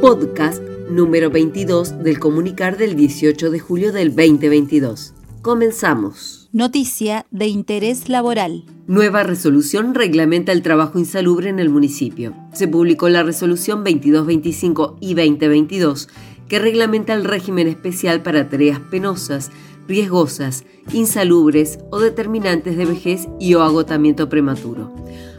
podcast número 22 del comunicar del 18 de julio del 2022. Comenzamos. Noticia de interés laboral. Nueva resolución reglamenta el trabajo insalubre en el municipio. Se publicó la resolución 2225 y 2022 que reglamenta el régimen especial para tareas penosas, riesgosas, insalubres o determinantes de vejez y o agotamiento prematuro.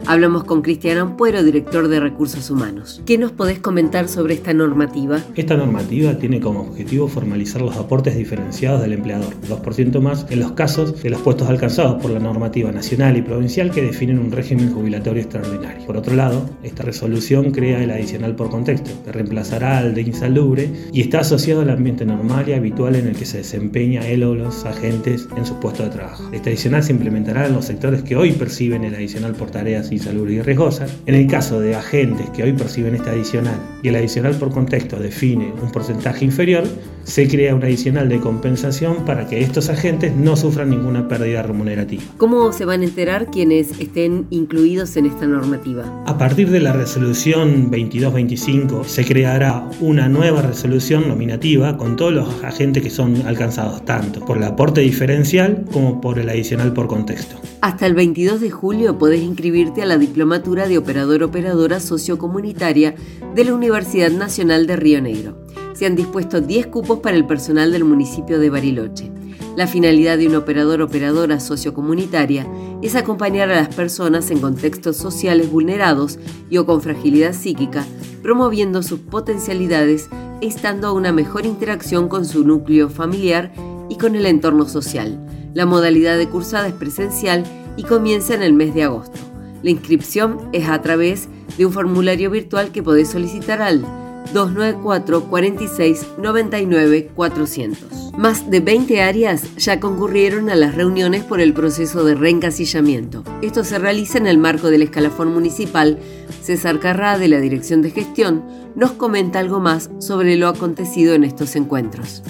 Hablamos con Cristian Ampuero, director de Recursos Humanos. ¿Qué nos podés comentar sobre esta normativa? Esta normativa tiene como objetivo formalizar los aportes diferenciados del empleador, 2% más en los casos de los puestos alcanzados por la normativa nacional y provincial que definen un régimen jubilatorio extraordinario. Por otro lado, esta resolución crea el adicional por contexto, que reemplazará al de insalubre y está asociado al ambiente normal y habitual en el que se desempeña él o los agentes en su puesto de trabajo. Este adicional se implementará en los sectores que hoy perciben el adicional por tareas insalubres y riesgosas. En el caso de agentes que hoy perciben este adicional y el adicional por contexto define un porcentaje inferior, se crea un adicional de compensación para que estos agentes no sufran ninguna pérdida remunerativa. ¿Cómo se van a enterar quienes estén incluidos en esta normativa? A partir de la resolución 2225 se creará una nueva resolución nominativa con todos los agentes que son alcanzados tanto por el aporte diferencial como por el adicional por contexto. Hasta el 22 de julio podés inscribirte a la Diplomatura de Operador-Operadora Sociocomunitaria de la Universidad Nacional de Río Negro se han dispuesto 10 cupos para el personal del municipio de Bariloche. La finalidad de un operador-operadora sociocomunitaria es acompañar a las personas en contextos sociales vulnerados y o con fragilidad psíquica, promoviendo sus potencialidades e instando a una mejor interacción con su núcleo familiar y con el entorno social. La modalidad de cursada es presencial y comienza en el mes de agosto. La inscripción es a través de un formulario virtual que podés solicitar al 294 46 99 400. Más de 20 áreas ya concurrieron a las reuniones por el proceso de reencasillamiento. Esto se realiza en el marco del escalafón municipal. César Carrá, de la Dirección de Gestión, nos comenta algo más sobre lo acontecido en estos encuentros.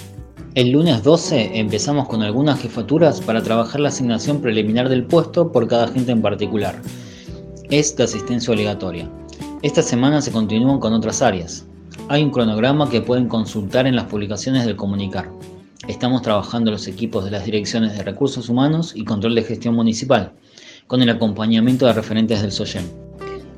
El lunes 12 empezamos con algunas jefaturas para trabajar la asignación preliminar del puesto por cada agente en particular. Es de asistencia obligatoria. Esta semana se continúan con otras áreas. Hay un cronograma que pueden consultar en las publicaciones del comunicar. Estamos trabajando los equipos de las direcciones de recursos humanos y control de gestión municipal, con el acompañamiento de referentes del SOYEM.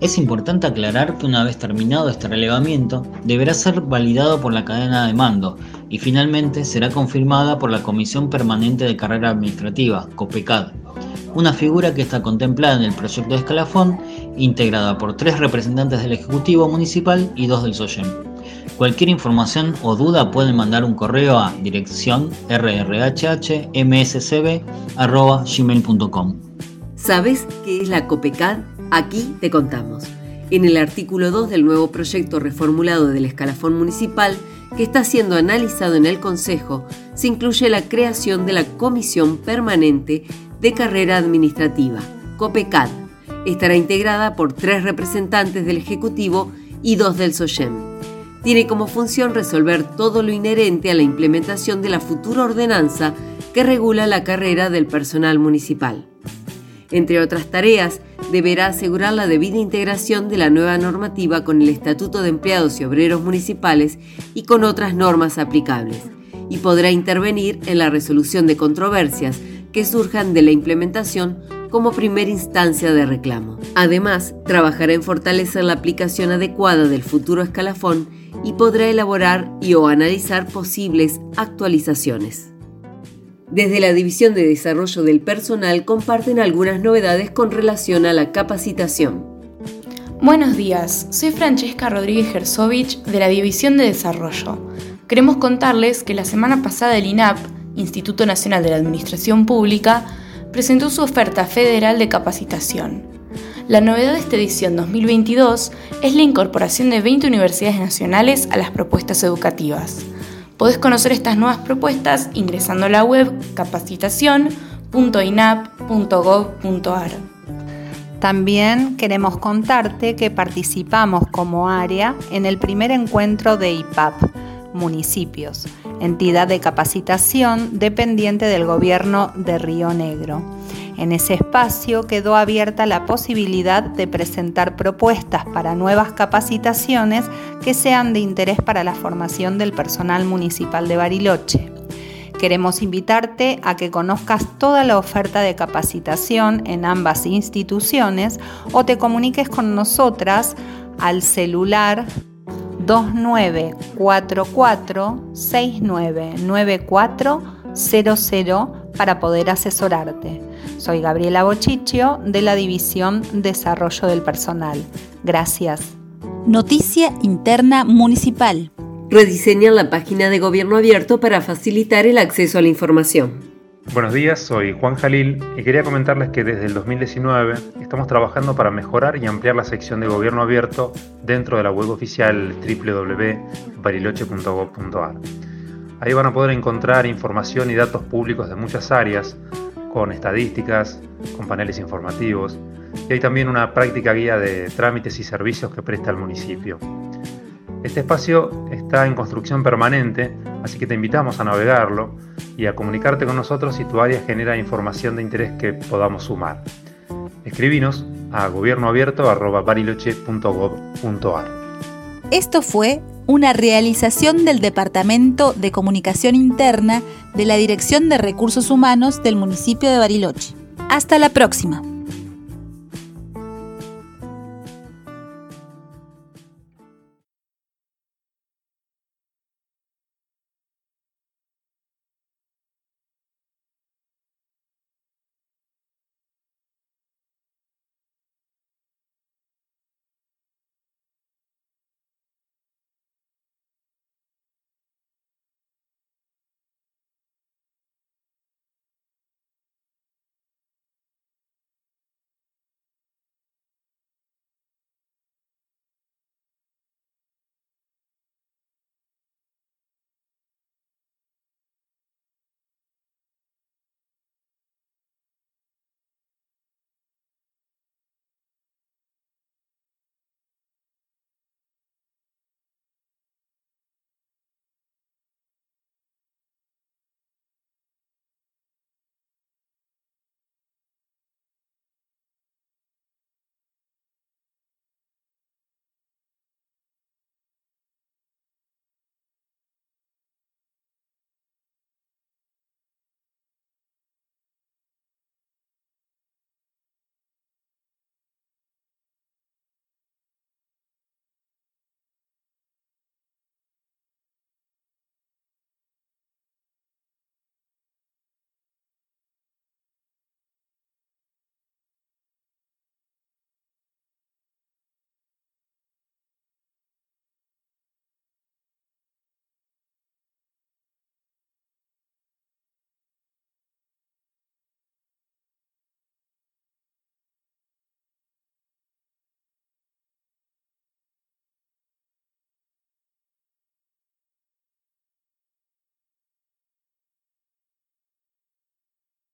Es importante aclarar que una vez terminado este relevamiento, deberá ser validado por la cadena de mando y finalmente será confirmada por la Comisión Permanente de Carrera Administrativa, COPECAD, una figura que está contemplada en el proyecto de escalafón, integrada por tres representantes del Ejecutivo Municipal y dos del SOYEM. Cualquier información o duda pueden mandar un correo a dirección rrhhmscb.gmail.com. ¿Sabes qué es la COPECAD? Aquí te contamos. En el artículo 2 del nuevo proyecto reformulado del escalafón municipal, que está siendo analizado en el Consejo, se incluye la creación de la Comisión Permanente de Carrera Administrativa, COPECAD. Estará integrada por tres representantes del Ejecutivo y dos del SOYEM tiene como función resolver todo lo inherente a la implementación de la futura ordenanza que regula la carrera del personal municipal. Entre otras tareas, deberá asegurar la debida integración de la nueva normativa con el Estatuto de Empleados y Obreros Municipales y con otras normas aplicables, y podrá intervenir en la resolución de controversias que surjan de la implementación como primera instancia de reclamo. Además, trabajará en fortalecer la aplicación adecuada del futuro escalafón y podrá elaborar y o analizar posibles actualizaciones. Desde la División de Desarrollo del Personal comparten algunas novedades con relación a la capacitación. Buenos días, soy Francesca Rodríguez Gersovich de la División de Desarrollo. Queremos contarles que la semana pasada el INAP, Instituto Nacional de la Administración Pública, presentó su oferta federal de capacitación. La novedad de esta edición 2022 es la incorporación de 20 universidades nacionales a las propuestas educativas. Podés conocer estas nuevas propuestas ingresando a la web capacitación.inap.gov.ar. También queremos contarte que participamos como área en el primer encuentro de IPAP, municipios, entidad de capacitación dependiente del gobierno de Río Negro En ese espacio quedó abierta la posibilidad de presentar propuestas para nuevas capacitaciones que sean de interés para la formación del personal municipal de Bariloche. Queremos invitarte a que conozcas toda la oferta de capacitación en ambas instituciones o te comuniques con nosotras al celular 2944 699400 para poder asesorarte. Soy Gabriela Bochichio de la División Desarrollo del Personal. Gracias. Noticia Interna Municipal. Rediseñan la página de Gobierno Abierto para facilitar el acceso a la información. Buenos días, soy Juan Jalil y quería comentarles que desde el 2019 estamos trabajando para mejorar y ampliar la sección de gobierno abierto dentro de la web oficial www.bariloche.gov.ar. Ahí van a poder encontrar información y datos públicos de muchas áreas, con estadísticas, con paneles informativos y hay también una práctica guía de trámites y servicios que presta el municipio. Este espacio está en construcción permanente, así que te invitamos a navegarlo y a comunicarte con nosotros si tu área genera información de interés que podamos sumar. Escribinos a gobiernoabierto.bariloche.gov.ar. Esto fue una realización del Departamento de Comunicación Interna de la Dirección de Recursos Humanos del municipio de Bariloche. Hasta la próxima.